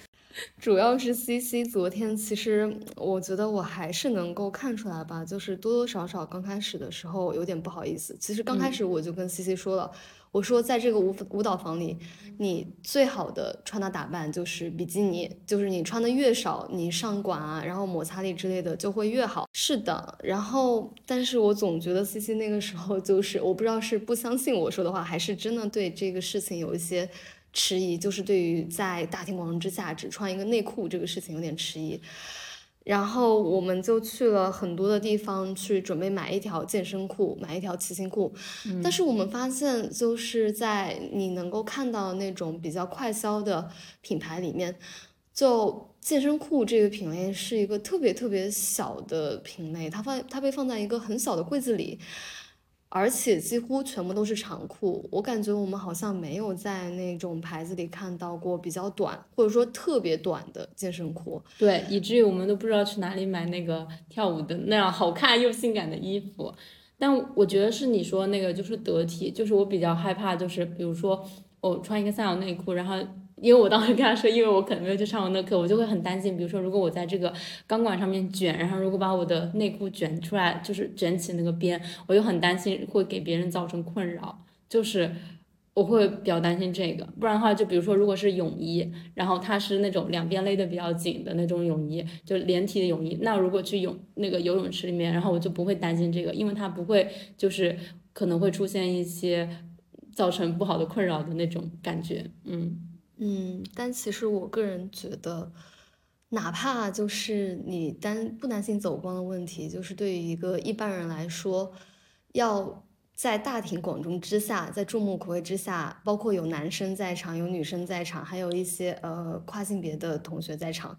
主要是 C C 昨天，其实我觉得我还是能够看出来吧，就是多多少少刚开始的时候有点不好意思。其实刚开始我就跟 C C 说了，我说在这个舞舞蹈房里，你最好的穿搭打扮就是比基尼，就是你穿的越少，你上管啊，然后摩擦力之类的就会越好。是的，然后但是我总觉得 C C 那个时候就是我不知道是不相信我说的话，还是真的对这个事情有一些。迟疑就是对于在大庭广众之下只穿一个内裤这个事情有点迟疑，然后我们就去了很多的地方去准备买一条健身裤，买一条骑行裤，但是我们发现就是在你能够看到那种比较快销的品牌里面，就健身裤这个品类是一个特别特别小的品类，它放它被放在一个很小的柜子里。而且几乎全部都是长裤，我感觉我们好像没有在那种牌子里看到过比较短或者说特别短的健身裤。对，以至于我们都不知道去哪里买那个跳舞的那样好看又性感的衣服。但我觉得是你说那个就是得体，就是我比较害怕，就是比如说我穿一个三角内裤，然后。因为我当时跟他说，因为我可能没有去上过那课，我就会很担心。比如说，如果我在这个钢管上面卷，然后如果把我的内裤卷出来，就是卷起那个边，我就很担心会给别人造成困扰。就是我会比较担心这个，不然的话，就比如说，如果是泳衣，然后它是那种两边勒得比较紧的那种泳衣，就连体的泳衣，那如果去泳那个游泳池里面，然后我就不会担心这个，因为它不会就是可能会出现一些造成不好的困扰的那种感觉，嗯。嗯，但其实我个人觉得，哪怕就是你担不担心走光的问题，就是对于一个一般人来说，要在大庭广众之下，在众目睽睽之下，包括有男生在场，有女生在场，还有一些呃跨性别的同学在场，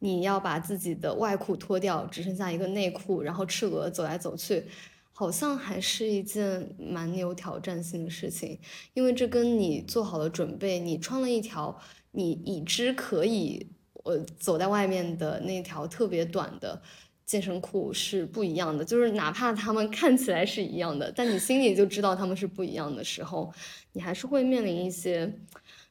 你要把自己的外裤脱掉，只剩下一个内裤，然后赤裸走来走去。好像还是一件蛮有挑战性的事情，因为这跟你做好了准备，你穿了一条你已知可以呃走在外面的那条特别短的健身裤是不一样的。就是哪怕他们看起来是一样的，但你心里就知道他们是不一样的时候，你还是会面临一些，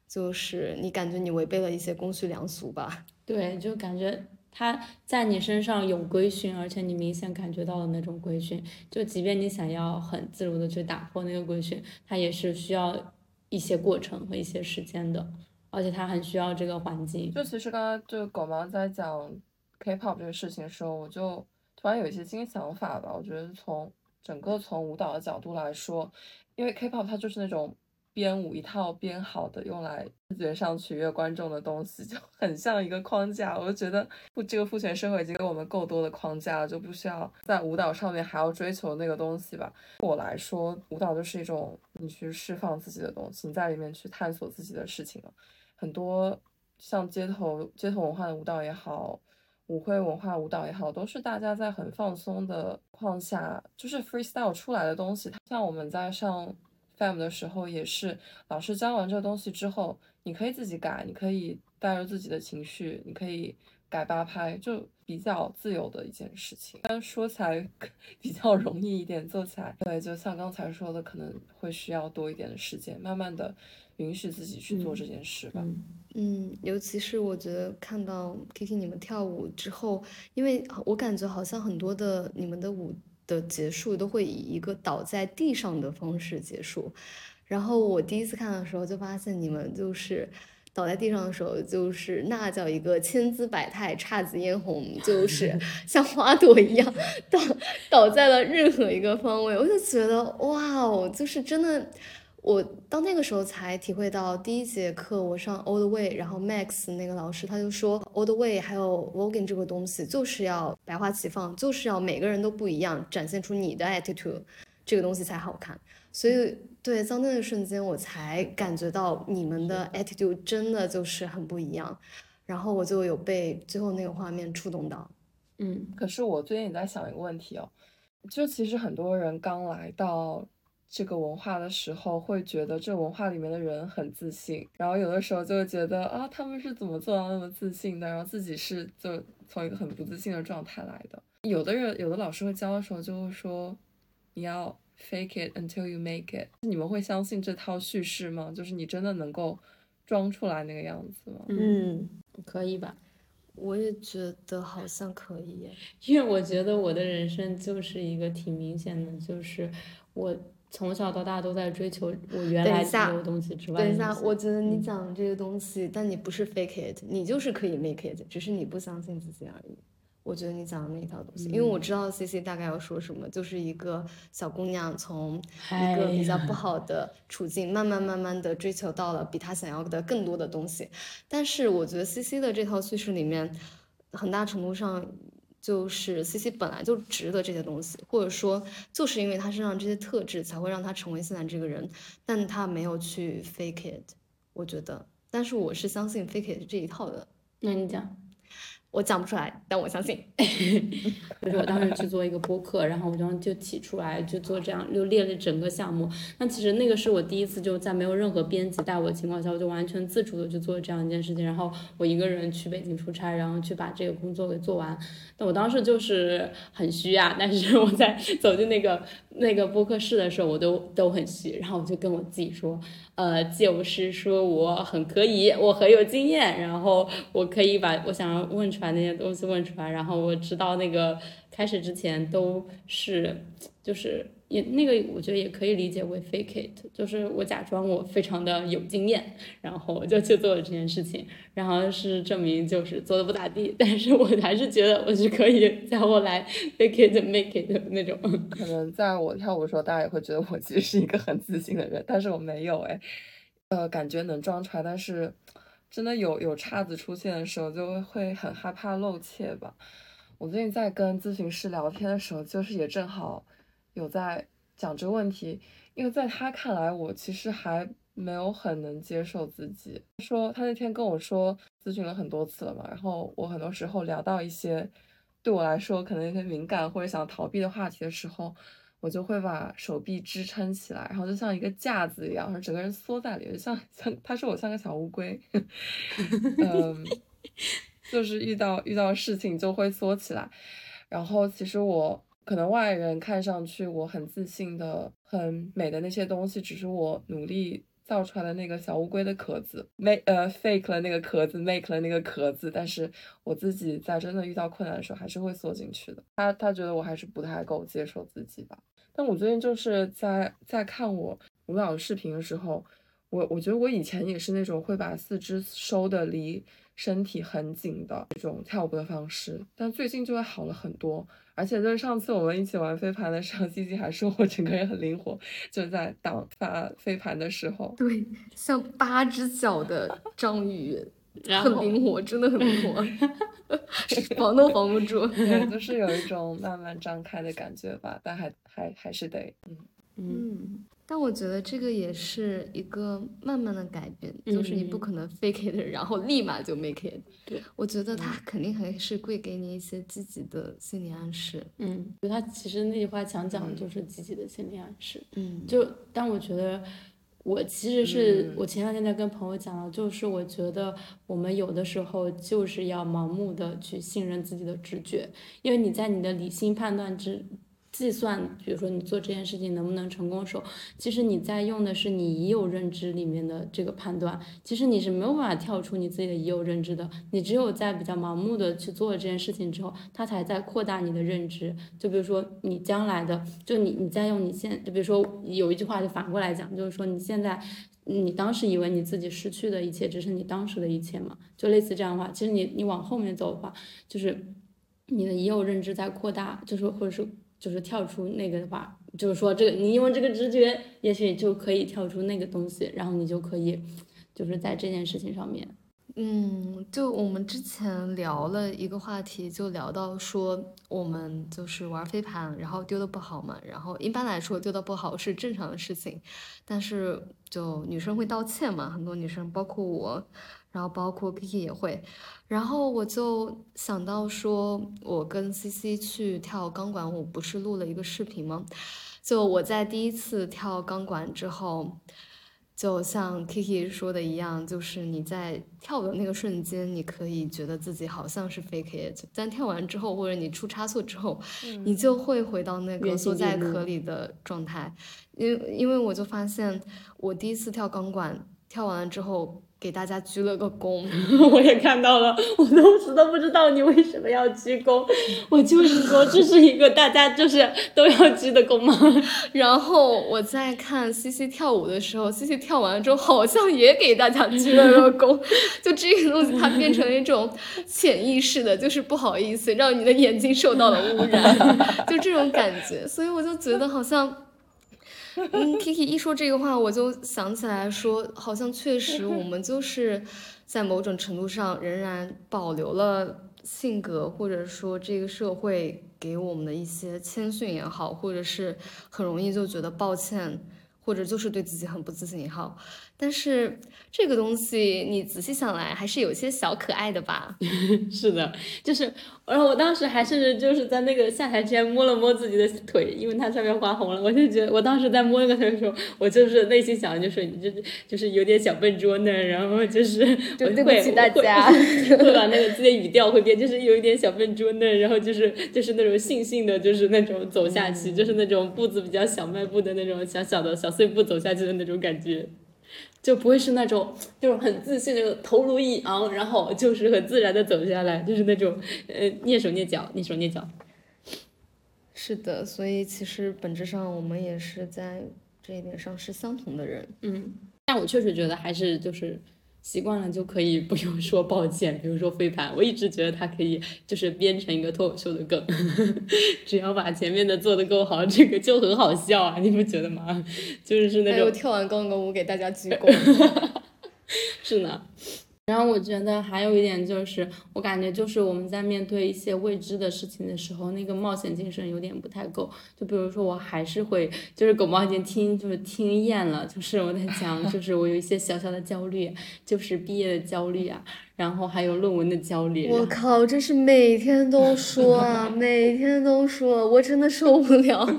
就是你感觉你违背了一些公序良俗吧？对，就感觉。它在你身上有规训，而且你明显感觉到了那种规训。就即便你想要很自如的去打破那个规训，它也是需要一些过程和一些时间的，而且它很需要这个环境。就其实刚刚就狗毛在讲 K-pop 这个事情的时候，我就突然有一些新想法吧。我觉得从整个从舞蹈的角度来说，因为 K-pop 它就是那种。编舞一套编好的用来视觉上取悦观众的东西，就很像一个框架。我就觉得不，这个父权社会已经给我们够多的框架了，就不需要在舞蹈上面还要追求那个东西吧。对我来说，舞蹈就是一种你去释放自己的东西，你在里面去探索自己的事情了。很多像街头街头文化的舞蹈也好，舞会文化舞蹈也好，都是大家在很放松的框下，就是 freestyle 出来的东西。像我们在上。Fam 的时候也是，老师教完这个东西之后，你可以自己改，你可以带入自己的情绪，你可以改八拍，就比较自由的一件事情。但说起来 比较容易一点，做起来，对，就像刚才说的，可能会需要多一点的时间，慢慢的允许自己去做这件事吧。嗯，尤其是我觉得看到 Kiki 你们跳舞之后，因为我感觉好像很多的你们的舞。的结束都会以一个倒在地上的方式结束，然后我第一次看的时候就发现你们就是倒在地上的时候，就是那叫一个千姿百态、姹紫嫣红，就是 像花朵一样倒倒在了任何一个方位，我就觉得哇哦，就是真的。我到那个时候才体会到，第一节课我上 Old Way，然后 Max 那个老师他就说，Old Way 还有 Voguing 这个东西就是要百花齐放，就是要每个人都不一样，展现出你的 attitude，这个东西才好看。所以对，在那个瞬间我才感觉到你们的 attitude 真的就是很不一样，然后我就有被最后那个画面触动到。嗯，可是我最近也在想一个问题哦。就其实很多人刚来到这个文化的时候，会觉得这文化里面的人很自信，然后有的时候就会觉得啊，他们是怎么做到那么自信的？然后自己是就从一个很不自信的状态来的。有的人，有的老师会教的时候就会说，你要 fake it until you make it。你们会相信这套叙事吗？就是你真的能够装出来那个样子吗？嗯，可以吧？我也觉得好像可以耶，因为我觉得我的人生就是一个挺明显的，就是我从小到大都在追求我原来有东西之外。等一下，我觉得你讲这个东西，但你不是 fake it，你就是可以 make it，只是你不相信自己而已。我觉得你讲的那一套东西，因为我知道 C C 大概要说什么，就是一个小姑娘从一个比较不好的处境，慢慢慢慢的追求到了比她想要的更多的东西。但是我觉得 C C 的这套叙事里面，很大程度上就是 C C 本来就值得这些东西，或者说就是因为他身上这些特质，才会让他成为现在这个人。但他没有去 fake it，我觉得。但是我是相信 fake it 这一套的。那你讲。我讲不出来，但我相信。就是我当时去做一个播客，然后我就就提出来就做这样，就列了整个项目。那其实那个是我第一次就在没有任何编辑带我的情况下，我就完全自主的去做这样一件事情。然后我一个人去北京出差，然后去把这个工作给做完。但我当时就是很虚啊，但是我在走进那个那个播客室的时候，我都都很虚。然后我就跟我自己说。呃，就是说我很可以，我很有经验，然后我可以把我想要问出来那些东西问出来，然后我知道那个开始之前都是就是。也那个，我觉得也可以理解为 fake it，就是我假装我非常的有经验，然后我就去做了这件事情，然后是证明就是做的不咋地，但是我还是觉得我是可以在后来 fake it make it 的那种。可能在我跳舞的时候，大家也会觉得我其实是一个很自信的人，但是我没有哎，呃，感觉能装出来，但是真的有有岔子出现的时候，就会很害怕露怯吧。我最近在跟咨询师聊天的时候，就是也正好。有在讲这个问题，因为在他看来，我其实还没有很能接受自己。说他那天跟我说，咨询了很多次了嘛，然后我很多时候聊到一些对我来说可能有些敏感或者想逃避的话题的时候，我就会把手臂支撑起来，然后就像一个架子一样，然后整个人缩在里面，像像他说我像个小乌龟，嗯，就是遇到遇到事情就会缩起来，然后其实我。可能外人看上去我很自信的、很美的那些东西，只是我努力造出来的那个小乌龟的壳子，make 呃 fake 了那个壳子，make 了那个壳子。但是我自己在真的遇到困难的时候，还是会缩进去的。他他觉得我还是不太够接受自己吧。但我最近就是在在看我舞蹈视频的时候，我我觉得我以前也是那种会把四肢收的离身体很紧的这种跳舞的方式，但最近就会好了很多。而且就是上次我们一起玩飞盘的时候，西西还说我整个人很灵活，就在挡发飞盘的时候，对，像八只脚的章鱼，很灵活，真的很灵活，防都防不住，对，就是有一种慢慢张开的感觉吧，但还还还是得，嗯嗯。但我觉得这个也是一个慢慢的改变，就是你不可能 fake it，然后立马就 make it。对，我觉得他肯定还是会给你一些积极的心理暗示。嗯，就他其实那句话想讲的就是积极的心理暗示。嗯，就但我觉得我其实是我前两天在跟朋友讲了，就是我觉得我们有的时候就是要盲目的去信任自己的直觉，因为你在你的理性判断之。计算，比如说你做这件事情能不能成功时候，其实你在用的是你已有认知里面的这个判断，其实你是没有办法跳出你自己的已有认知的。你只有在比较盲目的去做了这件事情之后，它才在扩大你的认知。就比如说你将来的，就你你在用你现，就比如说有一句话就反过来讲，就是说你现在，你当时以为你自己失去的一切只是你当时的一切嘛？就类似这样的话，其实你你往后面走的话，就是你的已有认知在扩大，就是或者是。就是跳出那个的话，就是说这个你用这个直觉，也许就可以跳出那个东西，然后你就可以，就是在这件事情上面。嗯，就我们之前聊了一个话题，就聊到说我们就是玩飞盘，然后丢的不好嘛，然后一般来说丢的不好是正常的事情，但是就女生会道歉嘛，很多女生包括我，然后包括 Kiki 也会，然后我就想到说，我跟 CC 去跳钢管舞，不是录了一个视频吗？就我在第一次跳钢管之后。就像 Kiki 说的一样，就是你在跳的那个瞬间，你可以觉得自己好像是 fake it，但跳完之后，或者你出差错之后，你就会回到那个缩在壳里的状态。因因为我就发现，我第一次跳钢管，跳完了之后。给大家鞠了个躬，我也看到了，我当时都不知道你为什么要鞠躬，我就是说这是一个大家就是都要鞠的躬吗？然后我在看西西跳舞的时候，西西跳完了之后好像也给大家鞠了个躬，就这个东西它变成了一种潜意识的，就是不好意思让你的眼睛受到了污染，就这种感觉，所以我就觉得好像。嗯，Kiki 一说这个话，我就想起来说，好像确实我们就是在某种程度上仍然保留了性格，或者说这个社会给我们的一些谦逊也好，或者是很容易就觉得抱歉，或者就是对自己很不自信也好。但是这个东西你仔细想来还是有些小可爱的吧？是的，就是，然后我当时还甚至就是在那个下台之前摸了摸自己的腿，因为它上面划红了，我就觉得我当时在摸那个腿的时候，我就是内心想的就是你就是就是有点小笨拙呢，然后就是 对不起大家，会把那个自己的语调会变，就是有一点小笨拙呢，然后就是就是那种悻悻的，就是那种走下去，就是那种步子比较小迈步的那种小小的小碎步走下去的那种感觉。就不会是那种 就是很自信的头颅一昂，然后就是很自然的走下来，就是那种呃蹑手蹑脚，蹑手蹑脚。是的，所以其实本质上我们也是在这一点上是相同的人。嗯，但我确实觉得还是就是。习惯了就可以不用说抱歉，比如说飞盘，我一直觉得它可以就是编成一个脱口秀的梗，只要把前面的做的够好，这个就很好笑啊，你不觉得吗？就是那种跳完钢管舞给大家鞠躬，是呢。然后我觉得还有一点就是，我感觉就是我们在面对一些未知的事情的时候，那个冒险精神有点不太够。就比如说，我还是会，就是狗猫已经听就是听厌了，就是我在讲，就是我有一些小小的焦虑，就是毕业的焦虑啊，然后还有论文的焦虑。我靠，这是每天都说啊，每天都说，我真的受不了。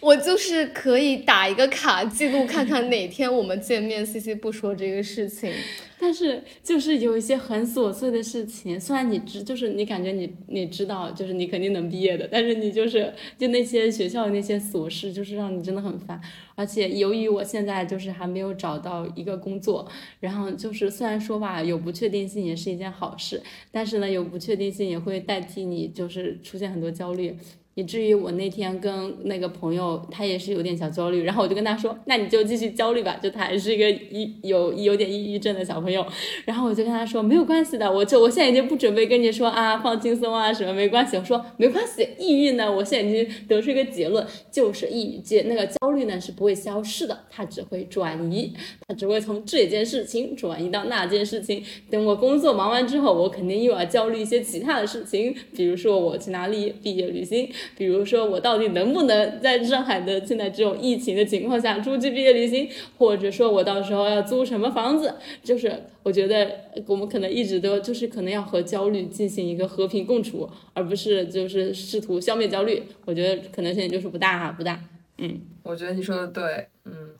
我就是可以打一个卡记录，看看哪天我们见面，C C 不说这个事情。但是就是有一些很琐碎的事情，虽然你知，就是你感觉你你知道，就是你肯定能毕业的，但是你就是就那些学校的那些琐事，就是让你真的很烦。而且由于我现在就是还没有找到一个工作，然后就是虽然说吧，有不确定性也是一件好事，但是呢，有不确定性也会代替你就是出现很多焦虑。以至于我那天跟那个朋友，他也是有点小焦虑，然后我就跟他说，那你就继续焦虑吧，就他还是一个抑有有点抑郁症的小朋友，然后我就跟他说没有关系的，我就我现在已经不准备跟你说啊放轻松啊什么没关系，我说没关系，抑郁呢，我现在已经得出一个结论，就是抑郁阶那个焦虑呢是不会消失的，它只会转移，它只会从这件事情转移到那件事情，等我工作忙完之后，我肯定又要焦虑一些其他的事情，比如说我去哪里毕业旅行。比如说，我到底能不能在上海的现在这种疫情的情况下出去毕业旅行？或者说我到时候要租什么房子？就是我觉得我们可能一直都就是可能要和焦虑进行一个和平共处，而不是就是试图消灭焦虑。我觉得可能性就是不大哈，不大。嗯，我觉得你说的对。嗯，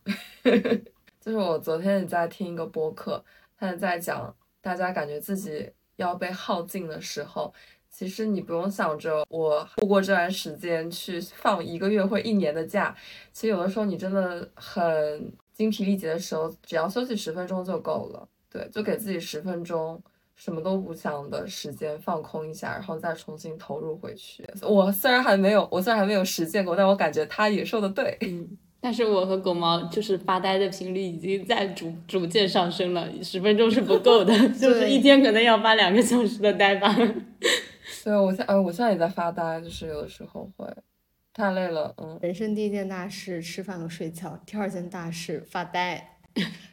就是我昨天也在听一个播客，他在讲大家感觉自己要被耗尽的时候。其实你不用想着我度过这段时间去放一个月或一年的假，其实有的时候你真的很精疲力竭的时候，只要休息十分钟就够了。对，就给自己十分钟什么都不想的时间放空一下，然后再重新投入回去。我虽然还没有，我虽然还没有实践过，但我感觉他也说的对。嗯，但是我和狗毛就是发呆的频率已经在逐逐渐上升了，十分钟是不够的，就是一天可能要发两个小时的呆吧。对，我现呃，我现在也在发呆，就是有的时候会太累了，嗯。人生第一件大事，吃饭和睡觉；第二件大事，发呆。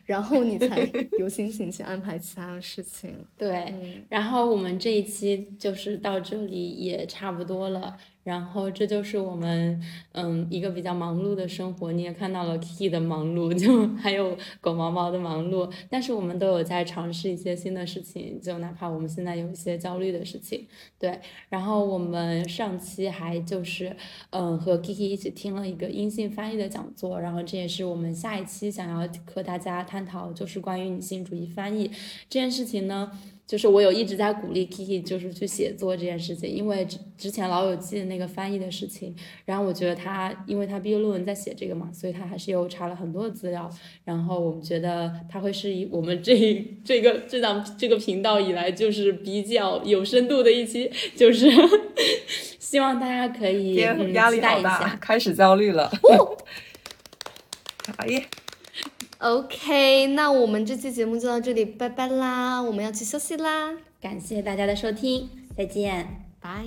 然后你才 有心情去安排其他的事情。对，然后我们这一期就是到这里也差不多了。然后这就是我们嗯一个比较忙碌的生活，你也看到了 Kiki 的忙碌，就还有狗毛毛的忙碌，但是我们都有在尝试一些新的事情，就哪怕我们现在有一些焦虑的事情，对。然后我们上期还就是嗯和 Kiki 一起听了一个音信翻译的讲座，然后这也是我们下一期想要和大家探讨，就是关于女性主义翻译这件事情呢。就是我有一直在鼓励 Kiki，就是去写作这件事情，因为之之前老友记那个翻译的事情，然后我觉得他，因为他毕业论文在写这个嘛，所以他还是有查了很多的资料，然后我们觉得他会是以我们这这个这档这个频道以来就是比较有深度的一期，就是 希望大家可以压力好大，开始焦虑了，哎呀。OK，那我们这期节目就到这里，拜拜啦！我们要去休息啦，感谢大家的收听，再见，拜。